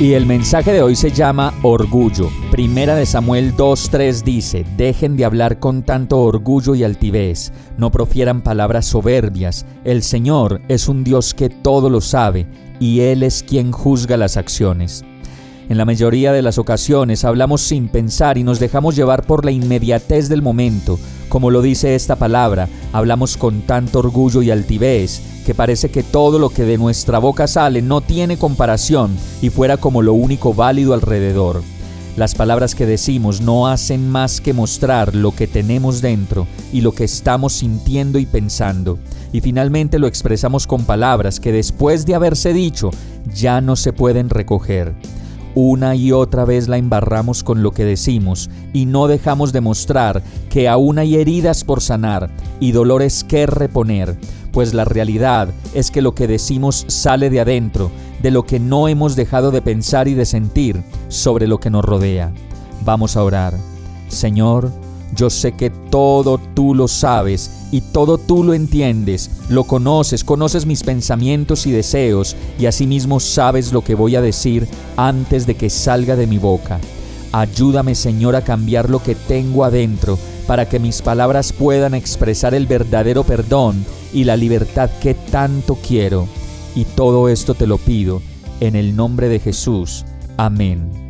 Y el mensaje de hoy se llama Orgullo. Primera de Samuel 2.3 dice, Dejen de hablar con tanto orgullo y altivez, no profieran palabras soberbias, el Señor es un Dios que todo lo sabe, y Él es quien juzga las acciones. En la mayoría de las ocasiones hablamos sin pensar y nos dejamos llevar por la inmediatez del momento. Como lo dice esta palabra, hablamos con tanto orgullo y altivez que parece que todo lo que de nuestra boca sale no tiene comparación y fuera como lo único válido alrededor. Las palabras que decimos no hacen más que mostrar lo que tenemos dentro y lo que estamos sintiendo y pensando. Y finalmente lo expresamos con palabras que después de haberse dicho ya no se pueden recoger. Una y otra vez la embarramos con lo que decimos y no dejamos de mostrar que aún hay heridas por sanar y dolores que reponer, pues la realidad es que lo que decimos sale de adentro, de lo que no hemos dejado de pensar y de sentir sobre lo que nos rodea. Vamos a orar. Señor, yo sé que todo tú lo sabes y todo tú lo entiendes, lo conoces, conoces mis pensamientos y deseos y asimismo sabes lo que voy a decir antes de que salga de mi boca. Ayúdame Señor a cambiar lo que tengo adentro para que mis palabras puedan expresar el verdadero perdón y la libertad que tanto quiero. Y todo esto te lo pido en el nombre de Jesús. Amén.